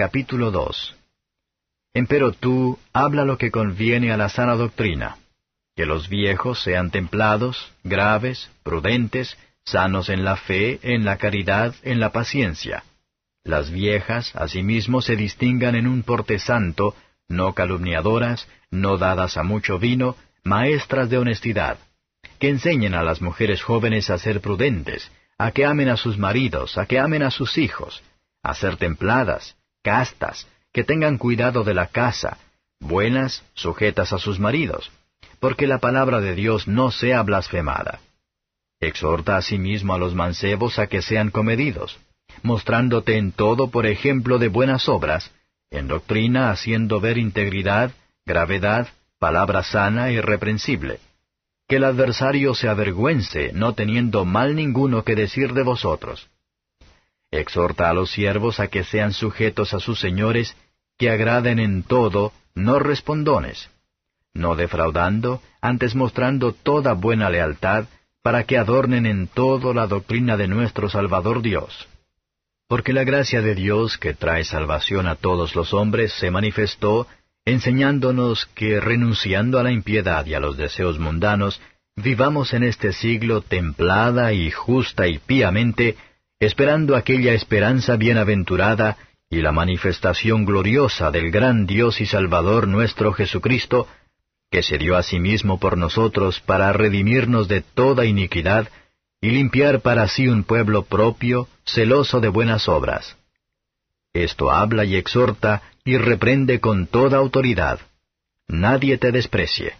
Capítulo 2 Empero tú, habla lo que conviene a la sana doctrina, que los viejos sean templados, graves, prudentes, sanos en la fe, en la caridad, en la paciencia. Las viejas, asimismo, se distingan en un porte santo, no calumniadoras, no dadas a mucho vino, maestras de honestidad, que enseñen a las mujeres jóvenes a ser prudentes, a que amen a sus maridos, a que amen a sus hijos, a ser templadas, castas, que tengan cuidado de la casa, buenas, sujetas a sus maridos, porque la palabra de Dios no sea blasfemada. Exhorta asimismo a los mancebos a que sean comedidos, mostrándote en todo por ejemplo de buenas obras, en doctrina haciendo ver integridad, gravedad, palabra sana e irreprensible. Que el adversario se avergüence, no teniendo mal ninguno que decir de vosotros Exhorta a los siervos a que sean sujetos a sus señores, que agraden en todo, no respondones, no defraudando, antes mostrando toda buena lealtad, para que adornen en todo la doctrina de nuestro Salvador Dios. Porque la gracia de Dios que trae salvación a todos los hombres se manifestó, enseñándonos que renunciando a la impiedad y a los deseos mundanos, vivamos en este siglo templada y justa y píamente, esperando aquella esperanza bienaventurada y la manifestación gloriosa del gran Dios y Salvador nuestro Jesucristo, que se dio a sí mismo por nosotros para redimirnos de toda iniquidad y limpiar para sí un pueblo propio, celoso de buenas obras. Esto habla y exhorta y reprende con toda autoridad. Nadie te desprecie.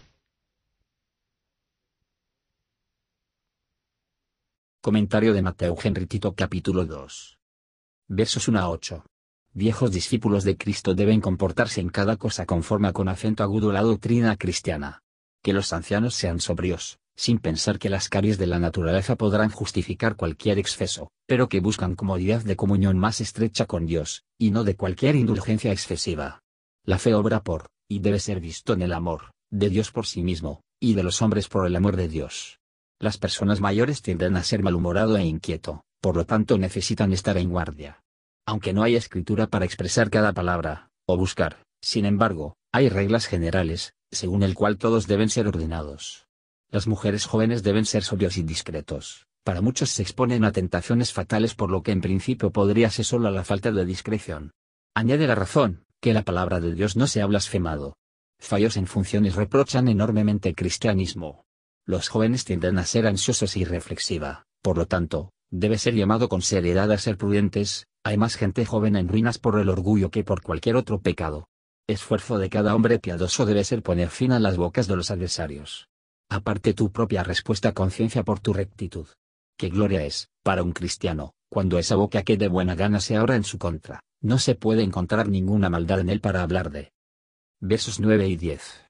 Comentario de Mateo Henry Tito capítulo 2. Versos 1 a 8. Viejos discípulos de Cristo deben comportarse en cada cosa conforme con acento agudo la doctrina cristiana. Que los ancianos sean sobrios, sin pensar que las caries de la naturaleza podrán justificar cualquier exceso, pero que buscan comodidad de comunión más estrecha con Dios, y no de cualquier indulgencia excesiva. La fe obra por, y debe ser visto en el amor, de Dios por sí mismo, y de los hombres por el amor de Dios. Las personas mayores tienden a ser malhumorado e inquieto, por lo tanto necesitan estar en guardia. Aunque no hay escritura para expresar cada palabra, o buscar, sin embargo, hay reglas generales, según el cual todos deben ser ordenados. Las mujeres jóvenes deben ser sobrios y discretos. Para muchos se exponen a tentaciones fatales por lo que en principio podría ser solo la falta de discreción. Añade la razón, que la palabra de Dios no se ha blasfemado. Fallos en funciones reprochan enormemente el cristianismo, los jóvenes tienden a ser ansiosos y reflexiva, por lo tanto, debe ser llamado con seriedad a ser prudentes, hay más gente joven en ruinas por el orgullo que por cualquier otro pecado. Esfuerzo de cada hombre piadoso debe ser poner fin a las bocas de los adversarios. Aparte tu propia respuesta conciencia por tu rectitud. Qué gloria es, para un cristiano, cuando esa boca que de buena gana se abra en su contra, no se puede encontrar ninguna maldad en él para hablar de. Versos 9 y 10.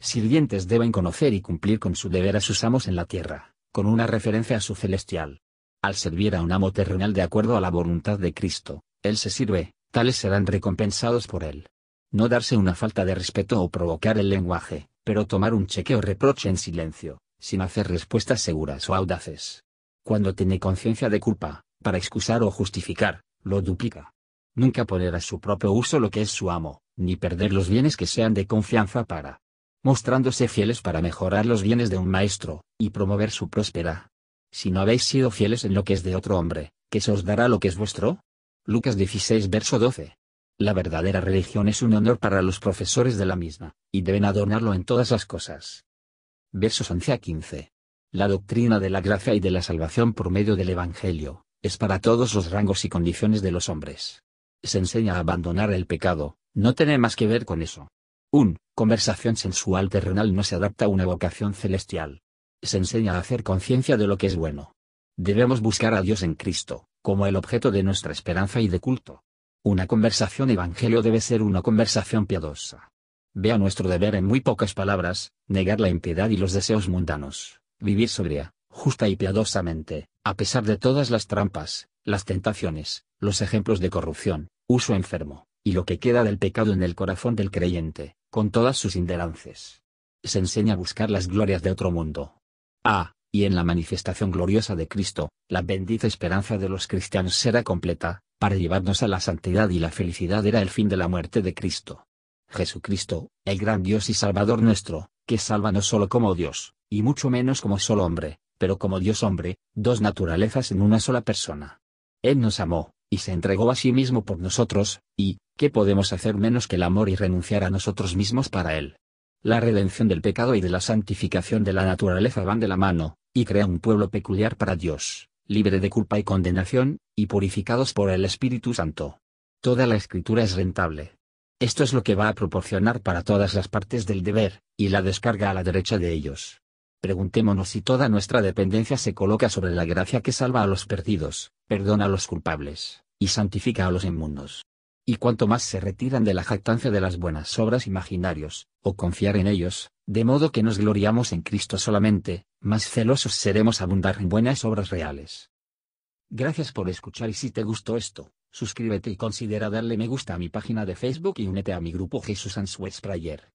Sirvientes deben conocer y cumplir con su deber a sus amos en la tierra, con una referencia a su celestial. Al servir a un amo terrenal de acuerdo a la voluntad de Cristo, Él se sirve, tales serán recompensados por Él. No darse una falta de respeto o provocar el lenguaje, pero tomar un cheque o reproche en silencio, sin hacer respuestas seguras o audaces. Cuando tiene conciencia de culpa, para excusar o justificar, lo duplica. Nunca poner a su propio uso lo que es su amo, ni perder los bienes que sean de confianza para, mostrándose fieles para mejorar los bienes de un maestro, y promover su próspera. Si no habéis sido fieles en lo que es de otro hombre, ¿qué se os dará lo que es vuestro? Lucas 16 verso 12. La verdadera religión es un honor para los profesores de la misma, y deben adornarlo en todas las cosas. Versos 11 a 15. La doctrina de la gracia y de la salvación por medio del Evangelio, es para todos los rangos y condiciones de los hombres. Se enseña a abandonar el pecado, no tiene más que ver con eso. Un conversación sensual terrenal no se adapta a una vocación celestial. Se enseña a hacer conciencia de lo que es bueno. Debemos buscar a Dios en Cristo, como el objeto de nuestra esperanza y de culto. Una conversación evangelio debe ser una conversación piadosa. Vea nuestro deber en muy pocas palabras, negar la impiedad y los deseos mundanos, vivir sobria, justa y piadosamente, a pesar de todas las trampas, las tentaciones, los ejemplos de corrupción, uso enfermo, y lo que queda del pecado en el corazón del creyente, con todas sus indelances. Se enseña a buscar las glorias de otro mundo. Ah, y en la manifestación gloriosa de Cristo, la bendita esperanza de los cristianos será completa, para llevarnos a la santidad y la felicidad era el fin de la muerte de Cristo. Jesucristo, el gran Dios y Salvador nuestro, que salva no solo como Dios, y mucho menos como solo hombre, pero como Dios hombre, dos naturalezas en una sola persona. Él nos amó, y se entregó a sí mismo por nosotros, y, ¿qué podemos hacer menos que el amor y renunciar a nosotros mismos para Él? La redención del pecado y de la santificación de la naturaleza van de la mano, y crea un pueblo peculiar para Dios, libre de culpa y condenación, y purificados por el Espíritu Santo. Toda la escritura es rentable. Esto es lo que va a proporcionar para todas las partes del deber, y la descarga a la derecha de ellos. Preguntémonos si toda nuestra dependencia se coloca sobre la gracia que salva a los perdidos, perdona a los culpables, y santifica a los inmundos. Y cuanto más se retiran de la jactancia de las buenas obras imaginarios, o confiar en ellos, de modo que nos gloriamos en Cristo solamente, más celosos seremos abundar en buenas obras reales. Gracias por escuchar y si te gustó esto, suscríbete y considera darle me gusta a mi página de Facebook y únete a mi grupo Jesús Answers Prayer.